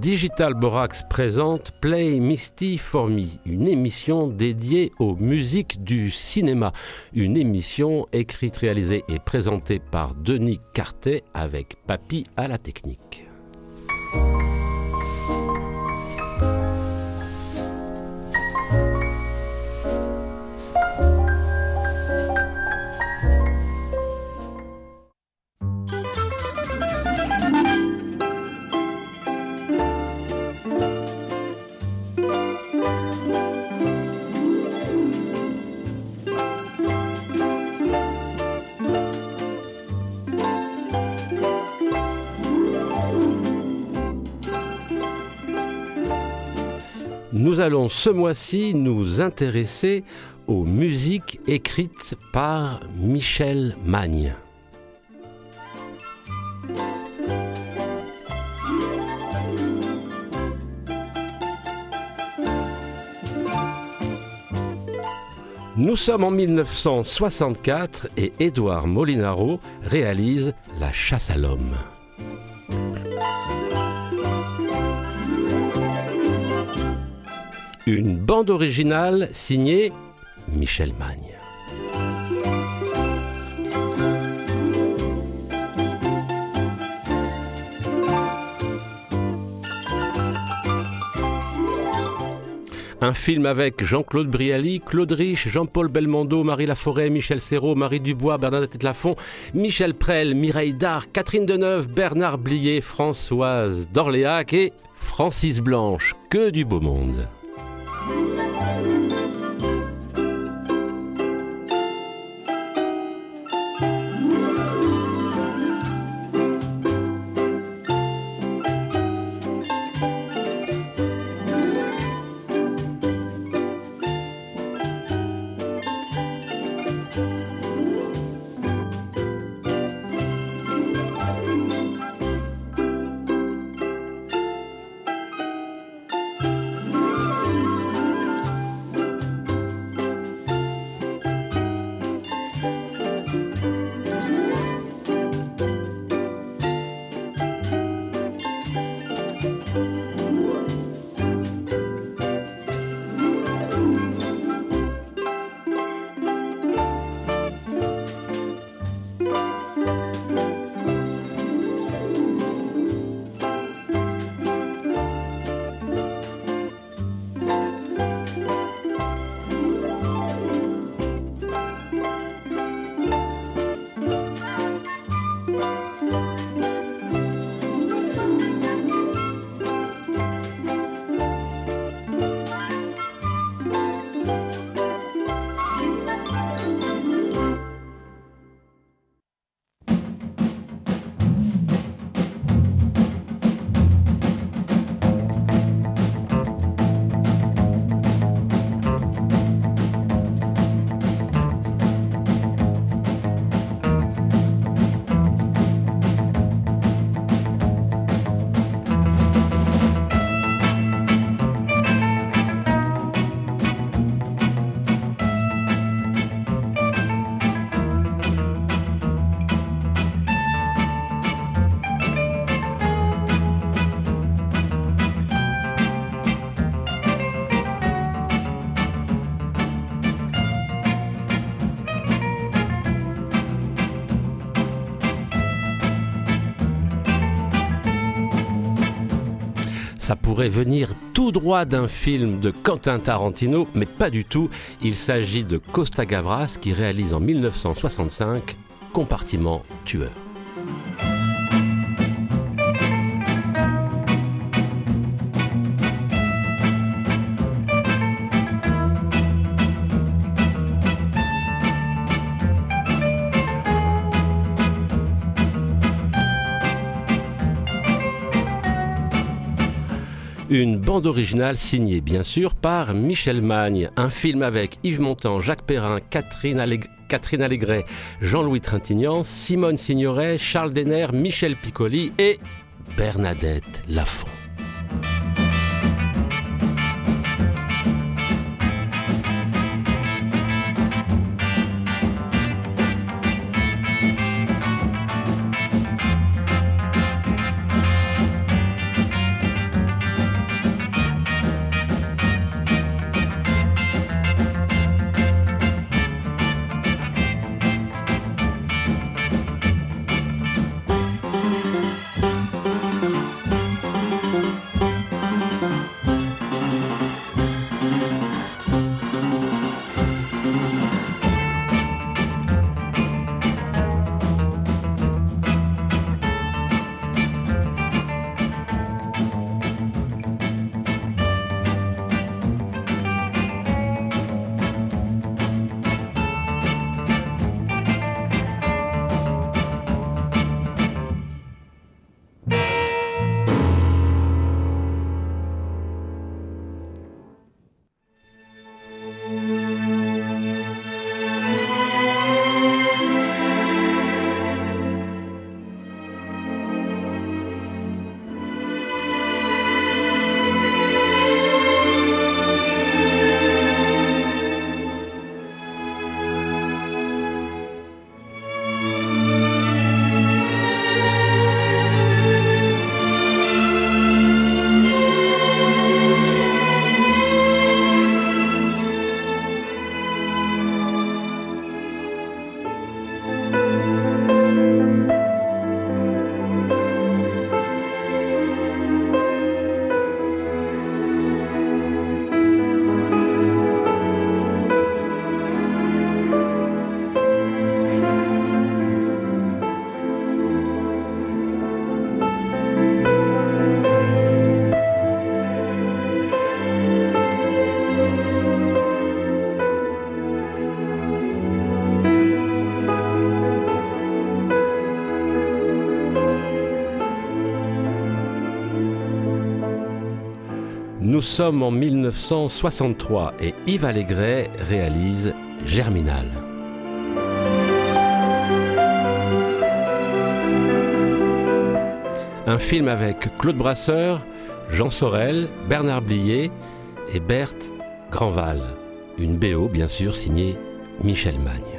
Digital Borax présente Play Misty for Me, une émission dédiée aux musiques du cinéma. Une émission écrite, réalisée et présentée par Denis Cartet avec Papy à la technique. Ce mois-ci nous intéresser aux musiques écrites par Michel Magne. Nous sommes en 1964 et Édouard Molinaro réalise La chasse à l'homme. Une bande originale signée Michel Magne. Un film avec Jean-Claude Brialy, Claude Rich, Jean-Paul Belmondo, Marie Laforêt, Michel Serrault, Marie Dubois, Bernadette Lafont, Michel Prel, Mireille Dard, Catherine Deneuve, Bernard Blier, Françoise d'Orléac et Francis Blanche. Que du beau monde. Venir tout droit d'un film de Quentin Tarantino, mais pas du tout. Il s'agit de Costa Gavras qui réalise en 1965 Compartiment tueur. Une bande originale signée bien sûr par Michel Magne. Un film avec Yves Montand, Jacques Perrin, Catherine, Allégret, Jean-Louis Trintignant, Simone Signoret, Charles Denner, Michel Piccoli et Bernadette Lafont. Nous sommes en 1963 et Yves Allégret réalise Germinal. Un film avec Claude Brasseur, Jean Sorel, Bernard Blier et Berthe Grandval. Une BO bien sûr signée Michel Magne.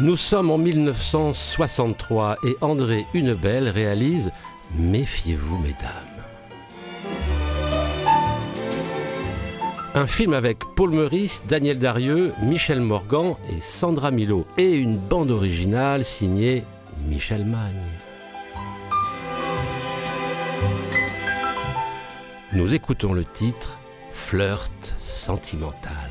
Nous sommes en 1963 et André Hunebelle réalise Méfiez-vous, mesdames. Un film avec Paul Meurice, Daniel Darieux, Michel Morgan et Sandra Milo et une bande originale signée Michel Magne. Nous écoutons le titre Flirt sentimental.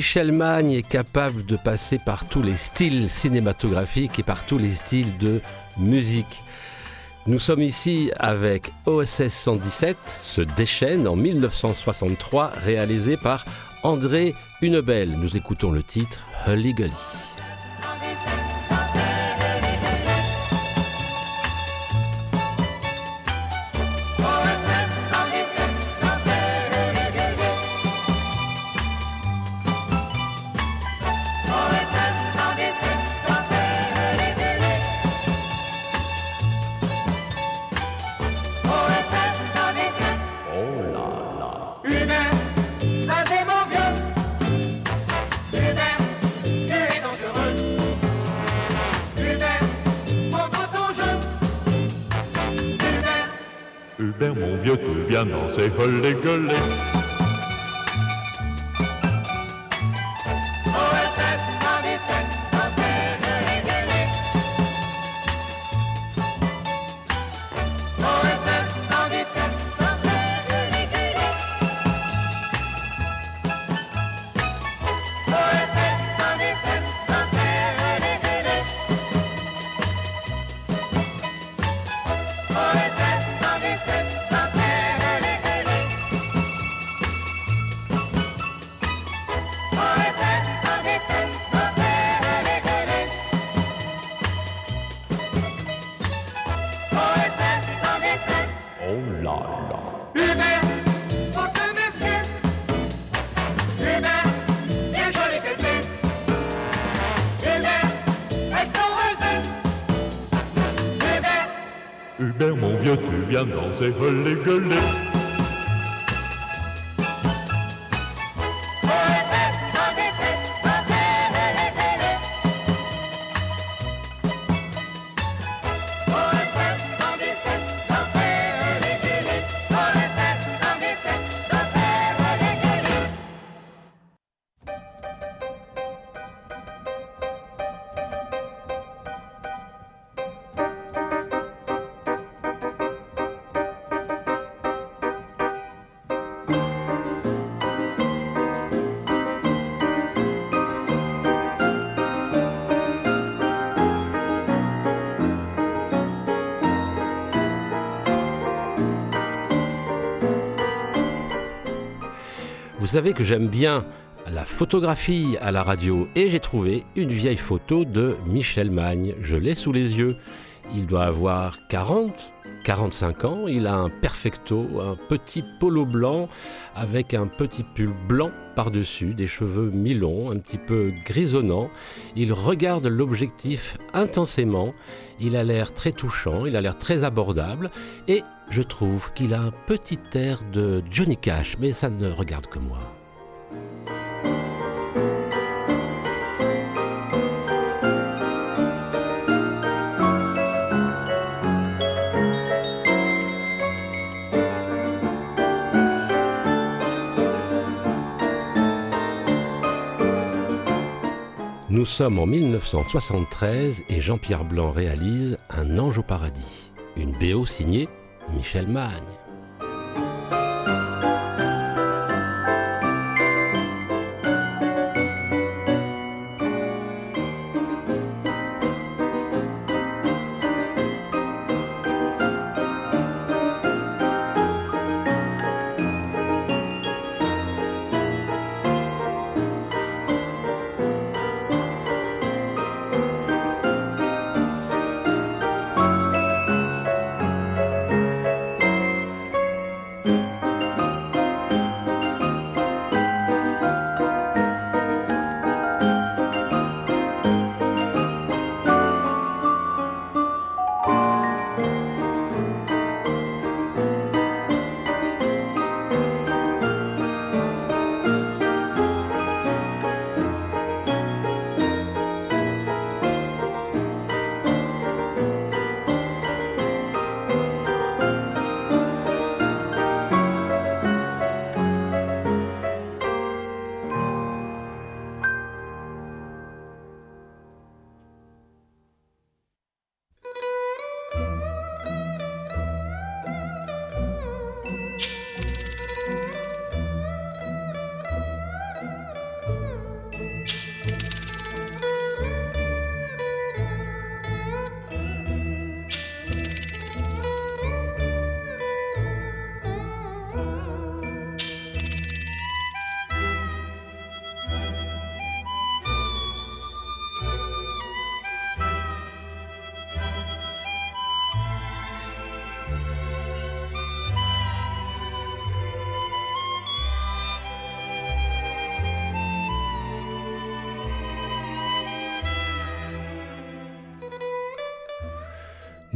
Michel Magne est capable de passer par tous les styles cinématographiques et par tous les styles de musique. Nous sommes ici avec OSS 117, se déchaîne en 1963, réalisé par André Hunebelle. Nous écoutons le titre Hully Gully. Savez que j'aime bien la photographie à la radio et j'ai trouvé une vieille photo de Michel Magne. Je l'ai sous les yeux. Il doit avoir 40, 45 ans. Il a un perfecto, un petit polo blanc avec un petit pull blanc par-dessus, des cheveux mi-longs, un petit peu grisonnants. Il regarde l'objectif intensément. Il a l'air très touchant, il a l'air très abordable et je trouve qu'il a un petit air de Johnny Cash, mais ça ne regarde que moi. Nous sommes en 1973 et Jean-Pierre Blanc réalise Un ange au paradis, une BO signée Michel Magne.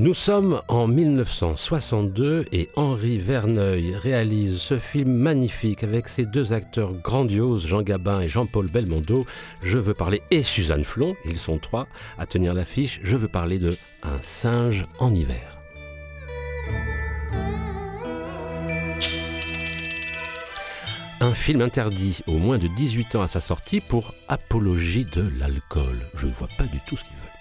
Nous sommes en 1962 et Henri Verneuil réalise ce film magnifique avec ses deux acteurs grandioses, Jean Gabin et Jean-Paul Belmondo. Je veux parler, et Suzanne Flon, ils sont trois à tenir l'affiche, je veux parler de Un singe en hiver. Un film interdit au moins de 18 ans à sa sortie pour apologie de l'alcool. Je ne vois pas du tout ce qu'il veut.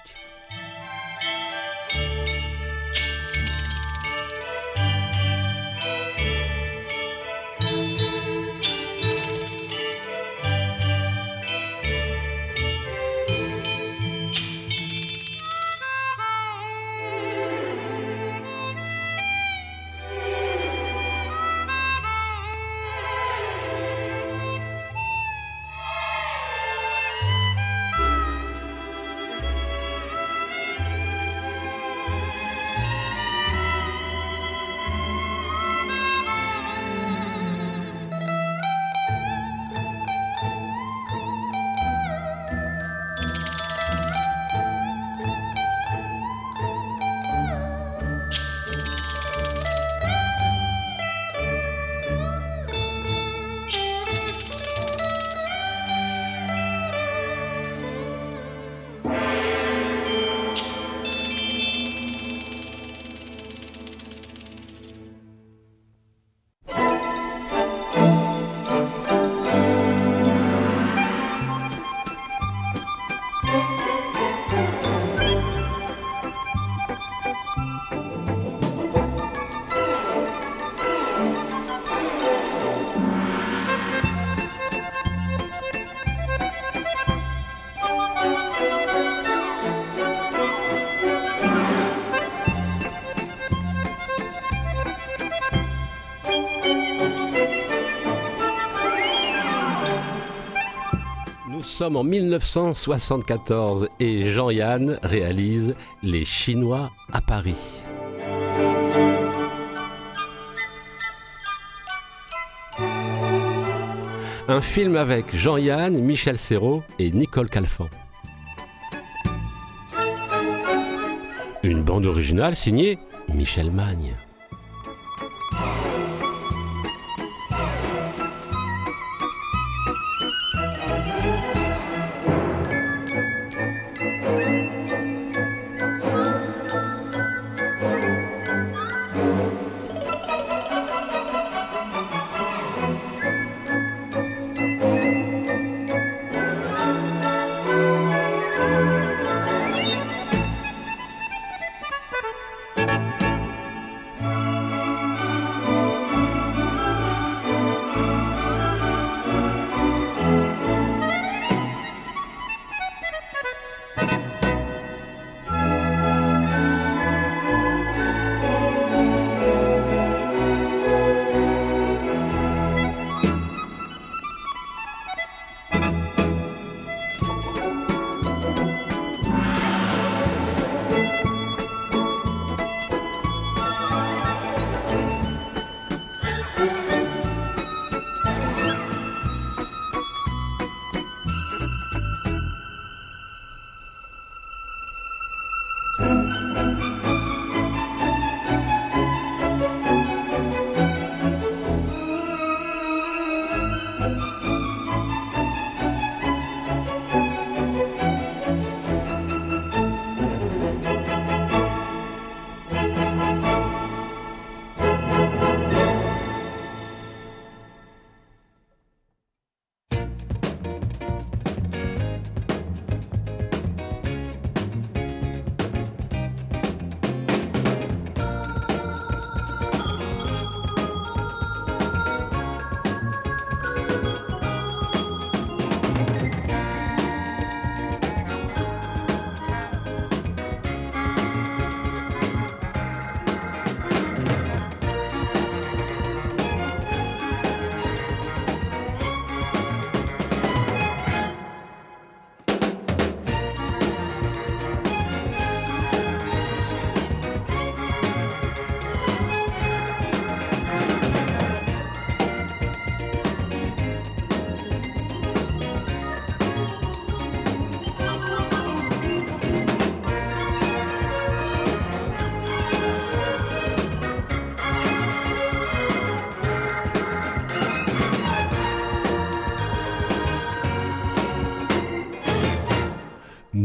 Sommes en 1974 et Jean-Yann réalise Les Chinois à Paris. Un film avec Jean-Yann, Michel Serrault et Nicole Calfan. Une bande originale signée Michel Magne.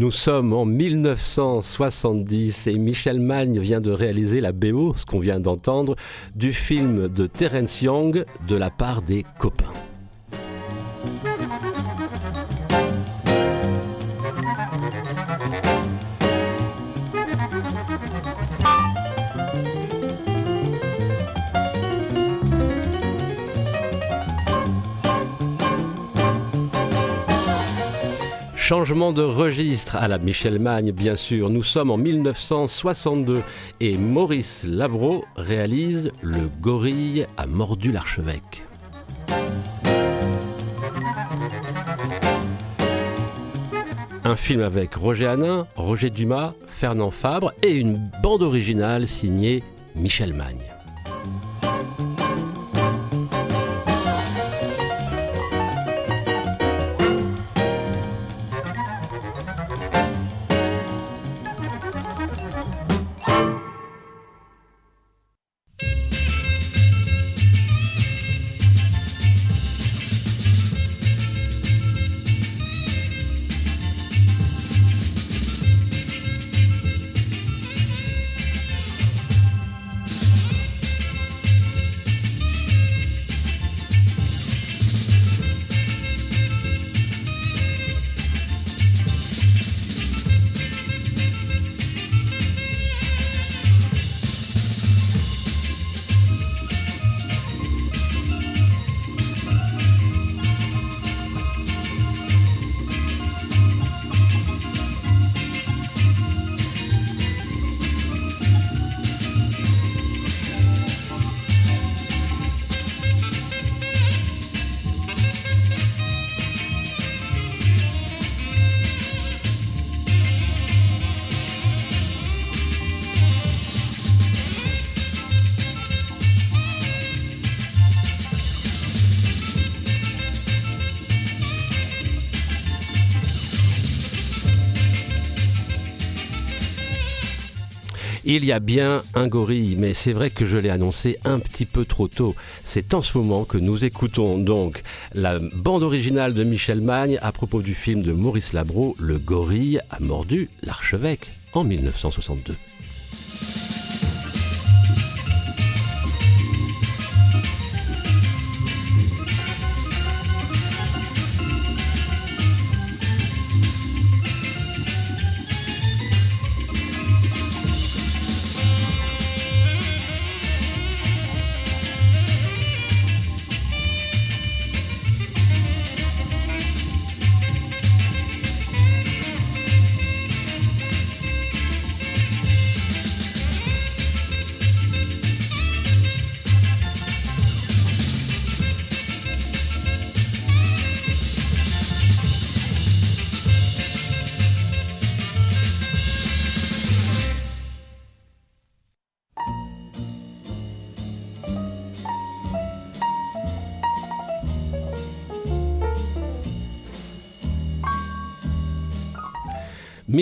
Nous sommes en 1970 et Michel Magne vient de réaliser la BO, ce qu'on vient d'entendre, du film de Terence Young de la part des copains. Changement de registre à la Michel Magne, bien sûr. Nous sommes en 1962 et Maurice Labro réalise Le gorille a mordu l'archevêque. Un film avec Roger Hanin, Roger Dumas, Fernand Fabre et une bande originale signée Michel Magne. Il y a bien un gorille, mais c'est vrai que je l'ai annoncé un petit peu trop tôt. C'est en ce moment que nous écoutons donc la bande originale de Michel Magne à propos du film de Maurice Labro, Le gorille a mordu l'archevêque en 1962.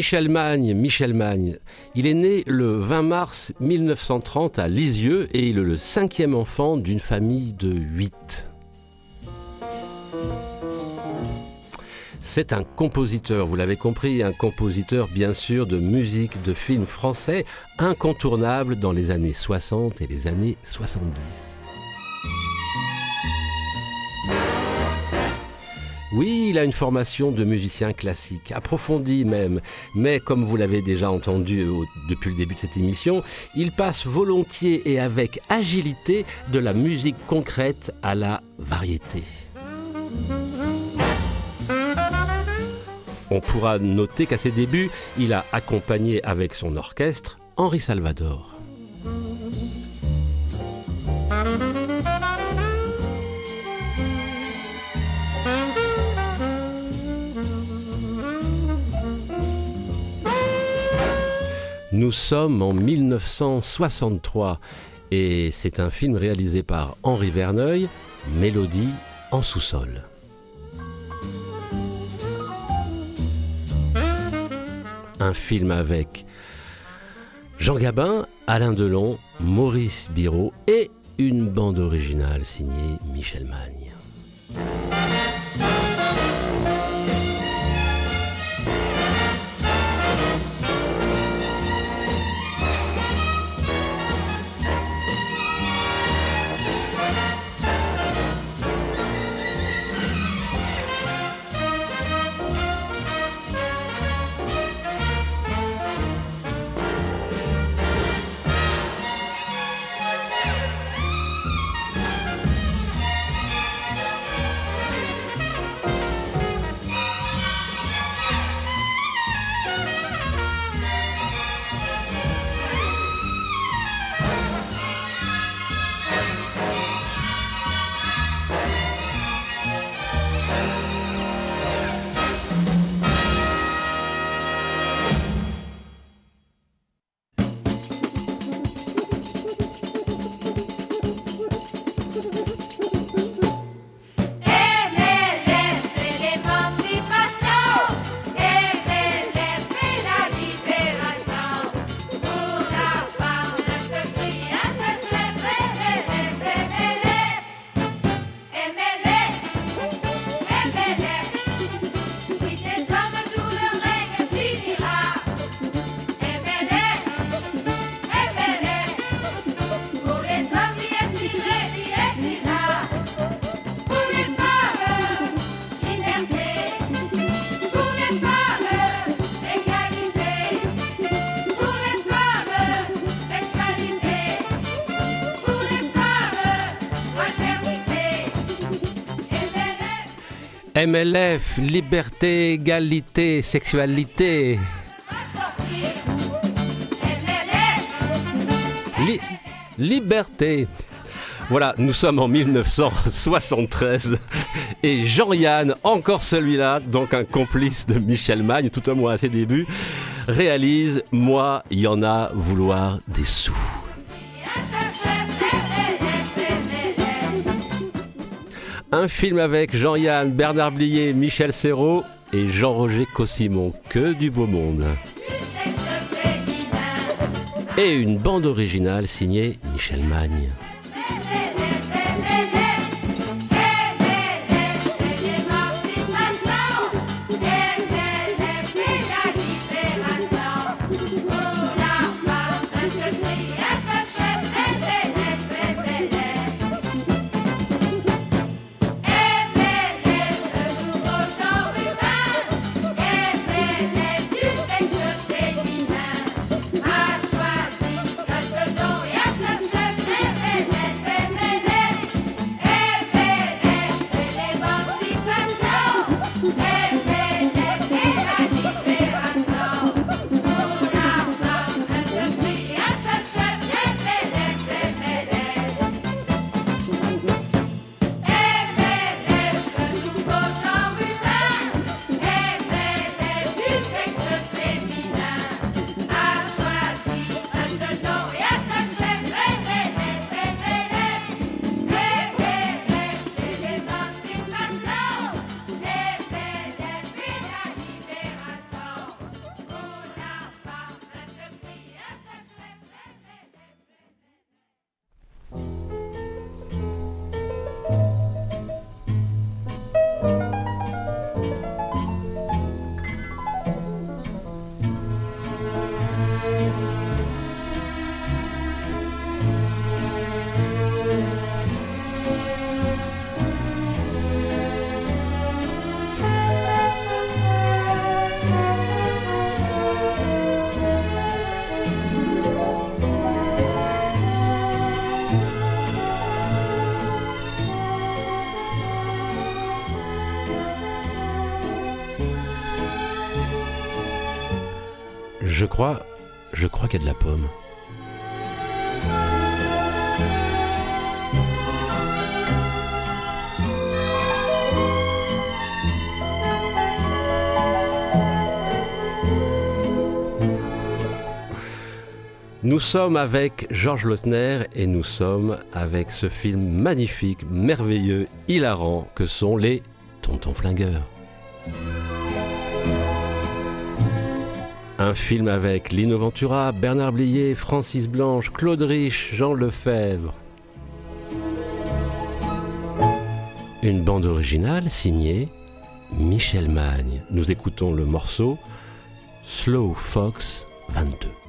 Michel Magne, Michel Magne, il est né le 20 mars 1930 à Lisieux et il est le cinquième enfant d'une famille de huit. C'est un compositeur, vous l'avez compris, un compositeur bien sûr de musique de films français incontournable dans les années 60 et les années 70. Oui, il a une formation de musicien classique, approfondie même, mais comme vous l'avez déjà entendu depuis le début de cette émission, il passe volontiers et avec agilité de la musique concrète à la variété. On pourra noter qu'à ses débuts, il a accompagné avec son orchestre Henri Salvador. Nous sommes en 1963 et c'est un film réalisé par Henri Verneuil, Mélodie en sous-sol. Un film avec Jean Gabin, Alain Delon, Maurice Biraud et une bande originale signée Michel Magne. MLF, liberté, égalité, sexualité. liberté. Voilà, nous sommes en 1973 et Jean-Yann, encore celui-là, donc un complice de Michel Magne, tout au moins à ses débuts, réalise Moi, il y en a vouloir des sous. Un film avec Jean-Yann, Bernard Blier, Michel Serrault et Jean-Roger Cossimon. Que du beau monde. Et une bande originale signée Michel Magne. De la pomme. Nous sommes avec Georges Lautner et nous sommes avec ce film magnifique, merveilleux, hilarant que sont les Tontons Flingueurs. Un film avec Lino Ventura, Bernard Blier, Francis Blanche, Claude Rich, Jean Lefebvre. Une bande originale signée Michel Magne. Nous écoutons le morceau Slow Fox 22.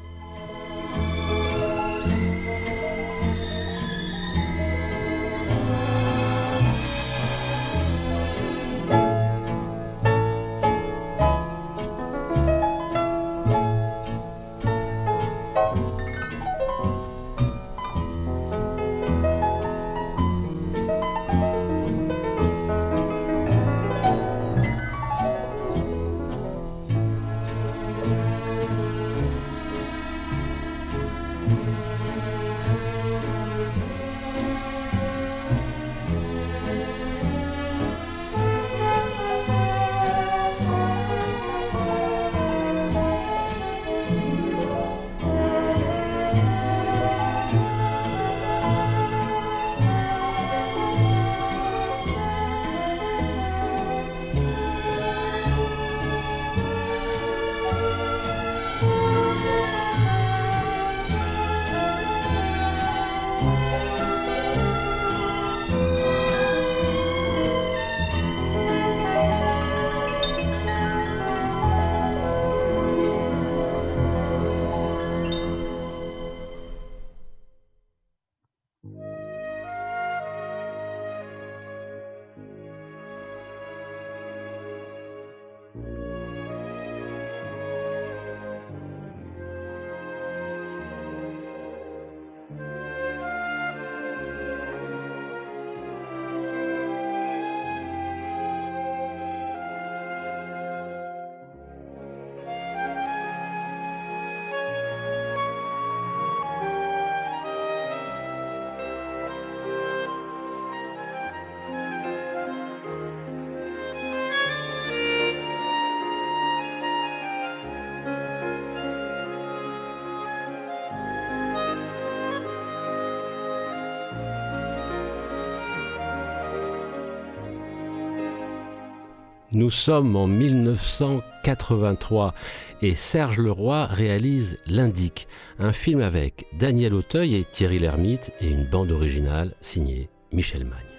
Nous sommes en 1983 et Serge Leroy réalise L'Indique, un film avec Daniel Auteuil et Thierry Lhermitte et une bande originale signée Michel Magne.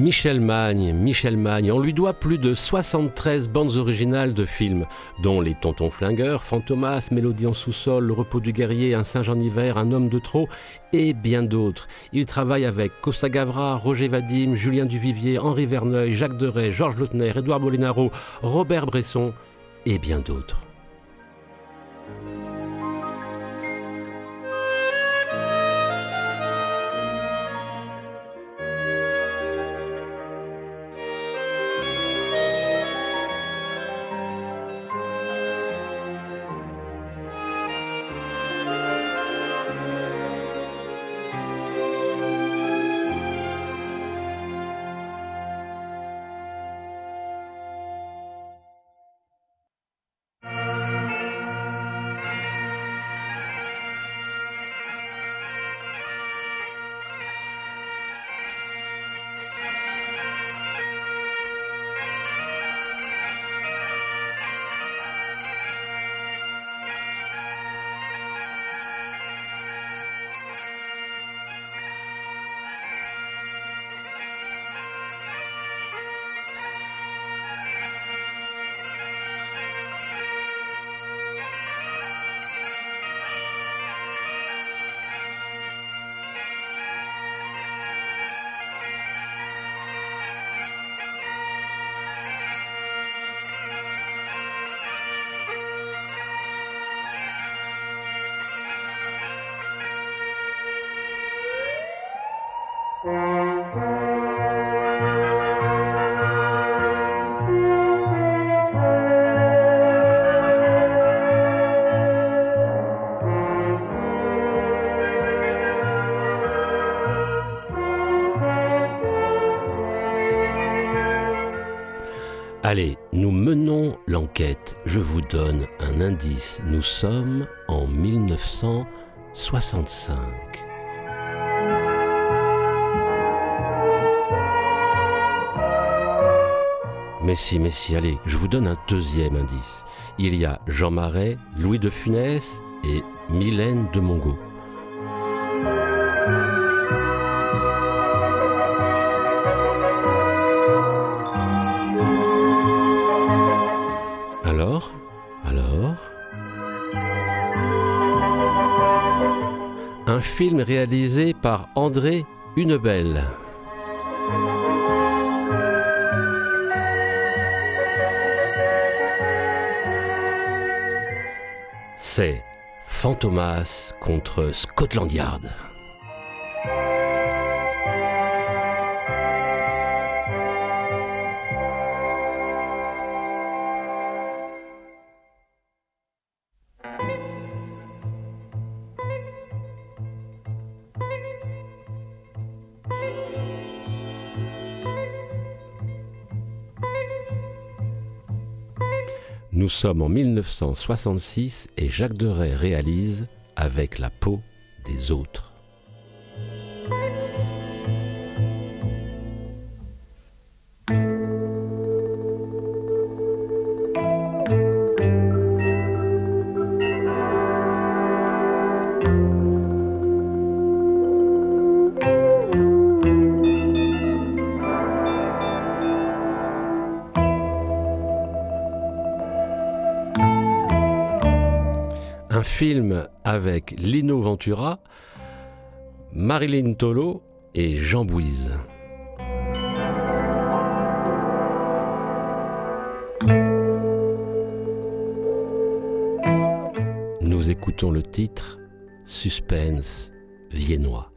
Michel Magne, Michel Magne, on lui doit plus de 73 bandes originales de films, dont Les Tontons Flingueurs, Fantomas, Mélodie en sous-sol, Le Repos du Guerrier, Un singe en hiver, Un homme de trop, et bien d'autres. Il travaille avec Costa Gavra, Roger Vadim, Julien Duvivier, Henri Verneuil, Jacques Deray, Georges Lautner, Édouard Molinaro, Robert Bresson, et bien d'autres. Donne un indice. Nous sommes en 1965. Mais si, allez, je vous donne un deuxième indice. Il y a Jean Marais, Louis de Funès et Mylène de Mongo. Film réalisé par André Hunebelle. C'est Fantomas contre Scotland Yard. Sommes en 1966 et Jacques Deray réalise Avec la peau des autres. Marilyn Tolo et Jean Bouise. Nous écoutons le titre Suspense viennois.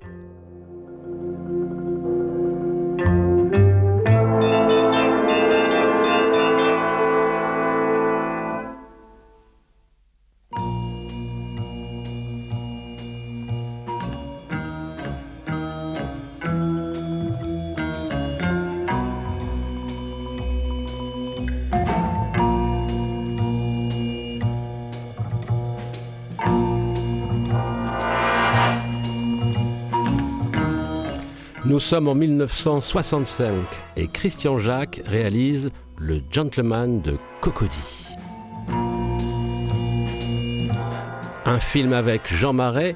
Nous sommes en 1965 et Christian Jacques réalise Le Gentleman de Cocody. Un film avec Jean Marais,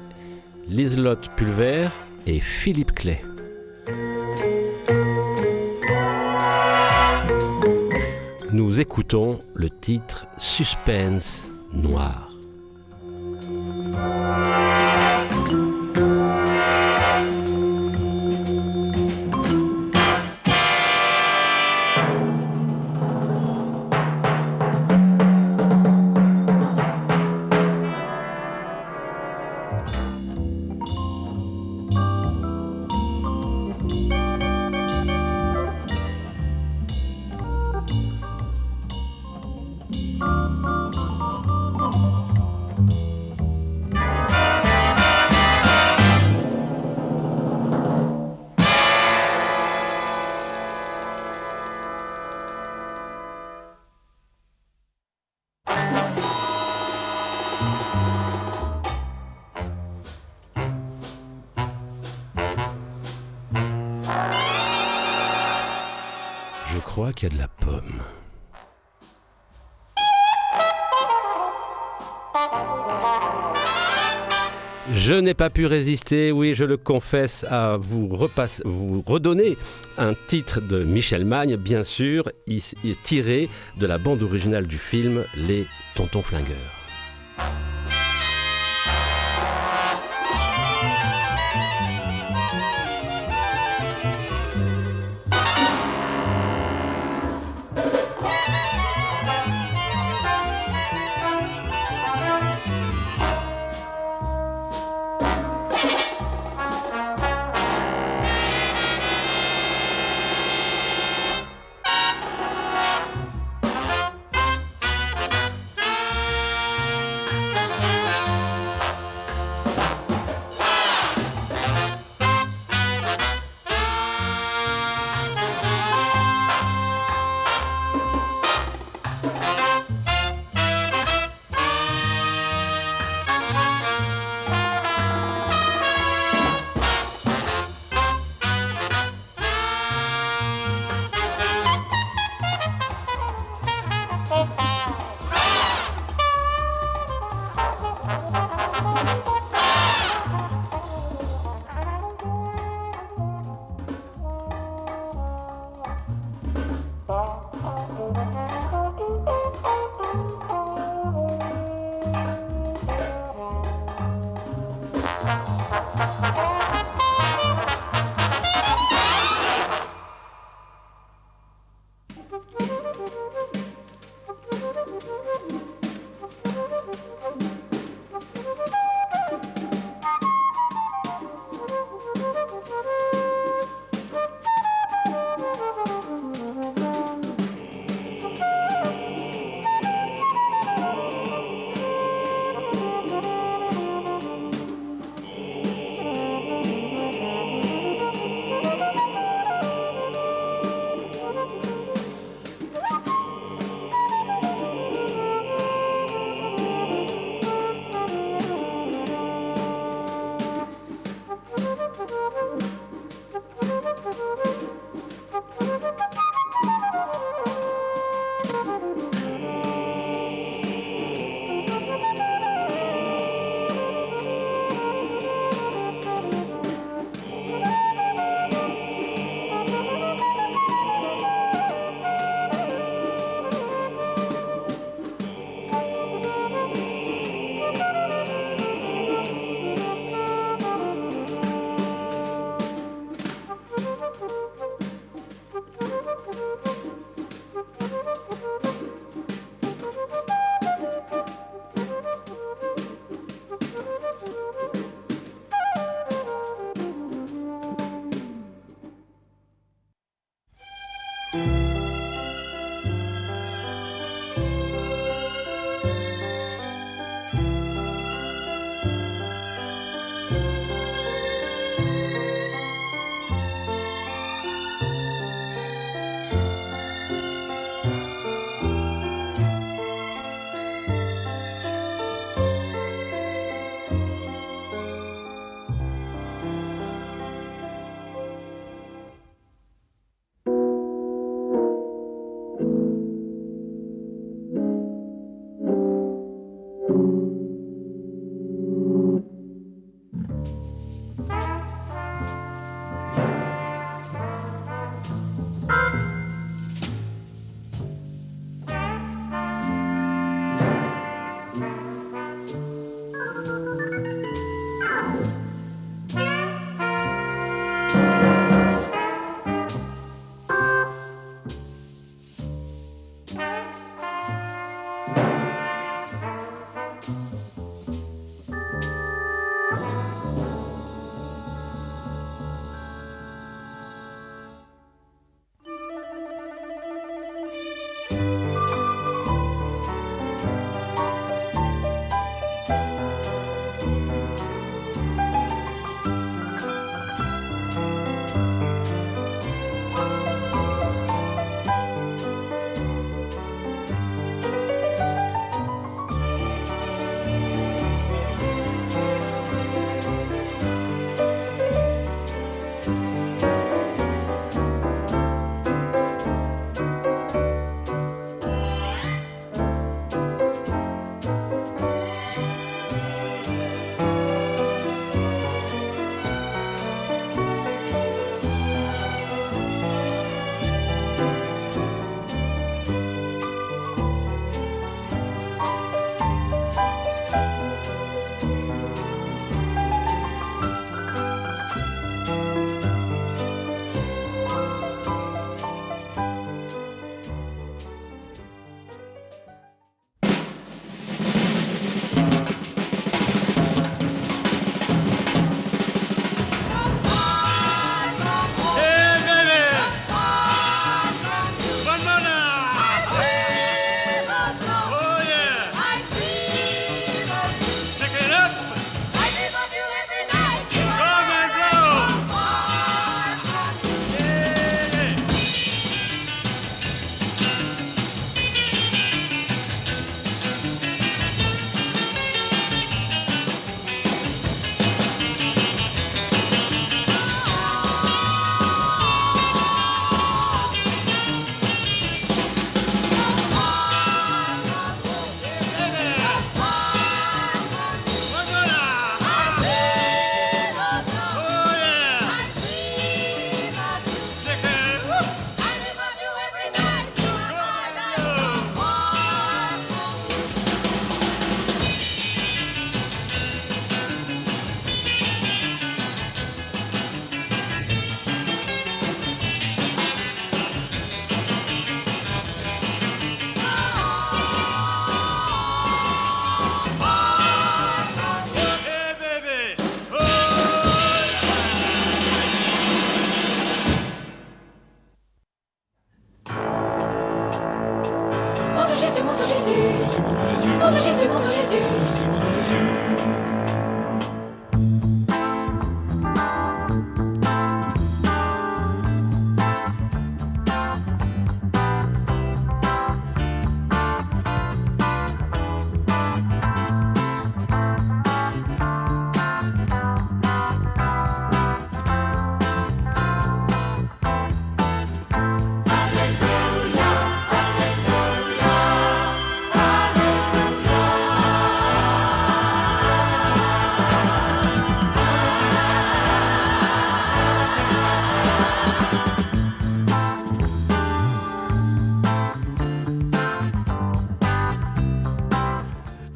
Liselotte Pulver et Philippe Clay. Nous écoutons le titre Suspense Noir. Pas pu résister, oui, je le confesse, à vous, vous redonner un titre de Michel Magne, bien sûr, tiré de la bande originale du film Les Tontons Flingueurs.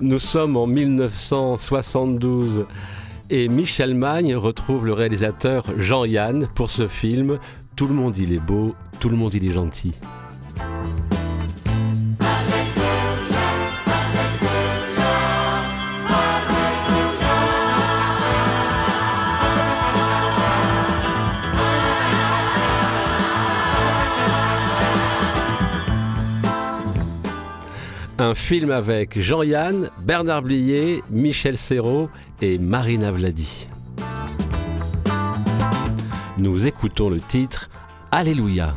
Nous sommes en 1972 et Michel Magne retrouve le réalisateur Jean-Yann pour ce film Tout le monde il est beau, tout le monde il est gentil. Un film avec Jean-Yann, Bernard Blier, Michel Serrault et Marina Vladi. Nous écoutons le titre Alléluia.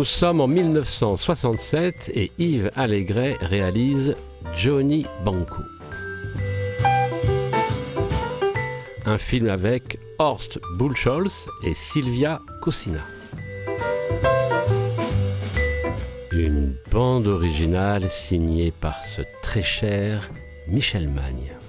Nous sommes en 1967 et Yves Allégret réalise Johnny Banco. Un film avec Horst Buchholz et Sylvia Cossina. Une bande originale signée par ce très cher Michel Magne.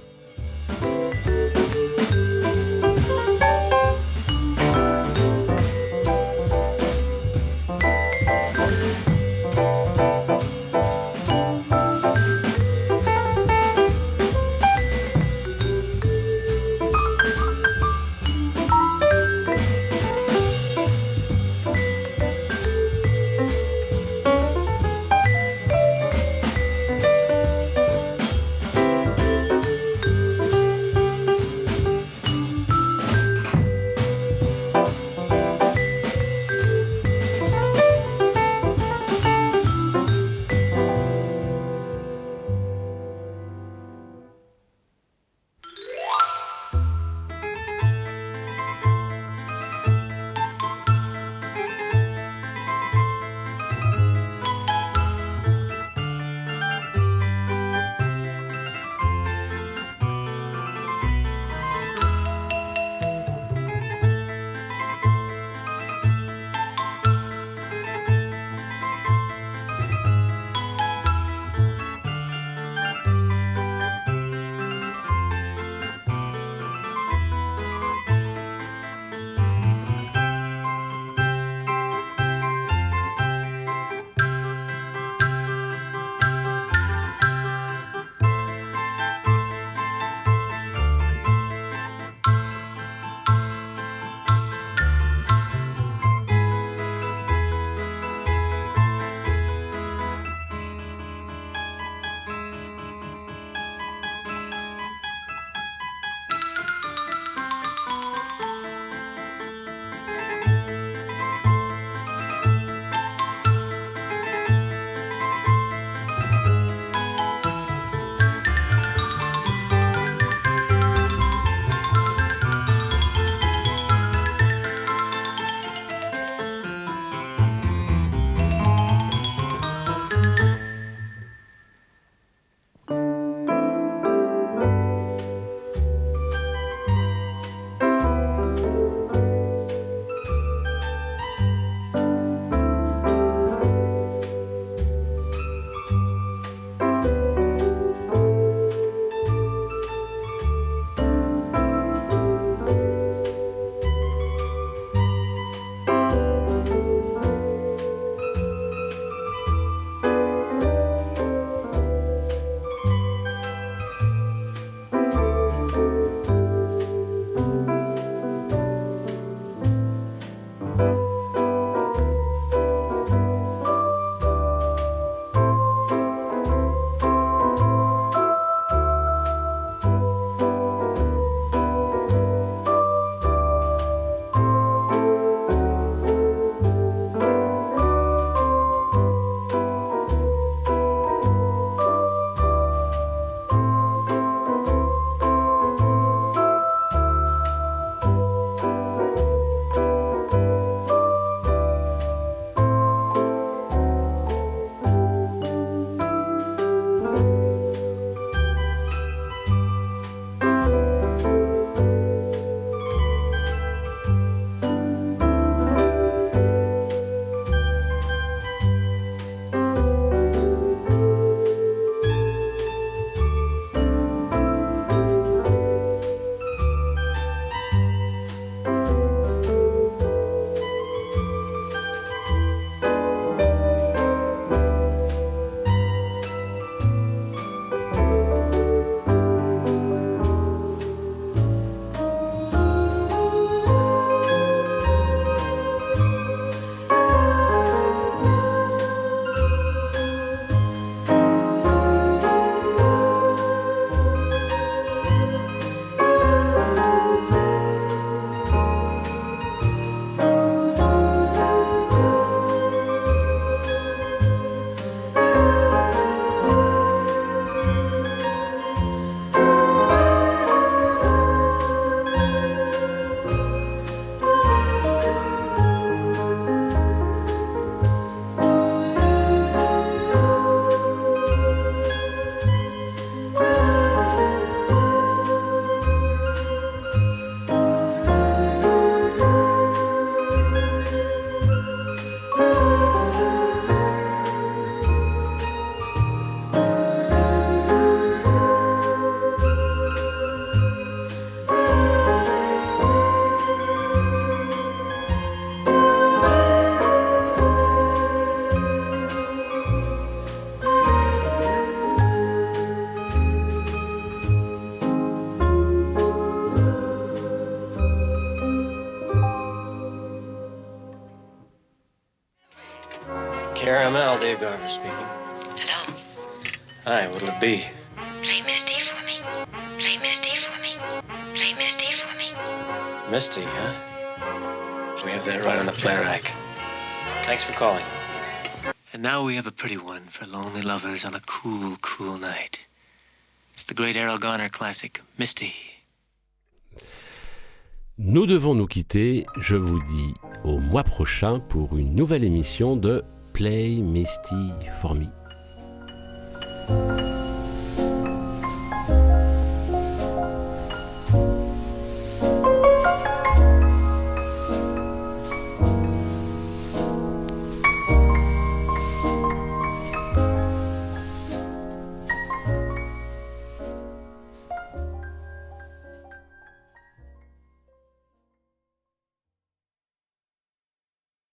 Nous devons nous quitter. Je vous dis au mois prochain pour une nouvelle émission de Play Misty for Me.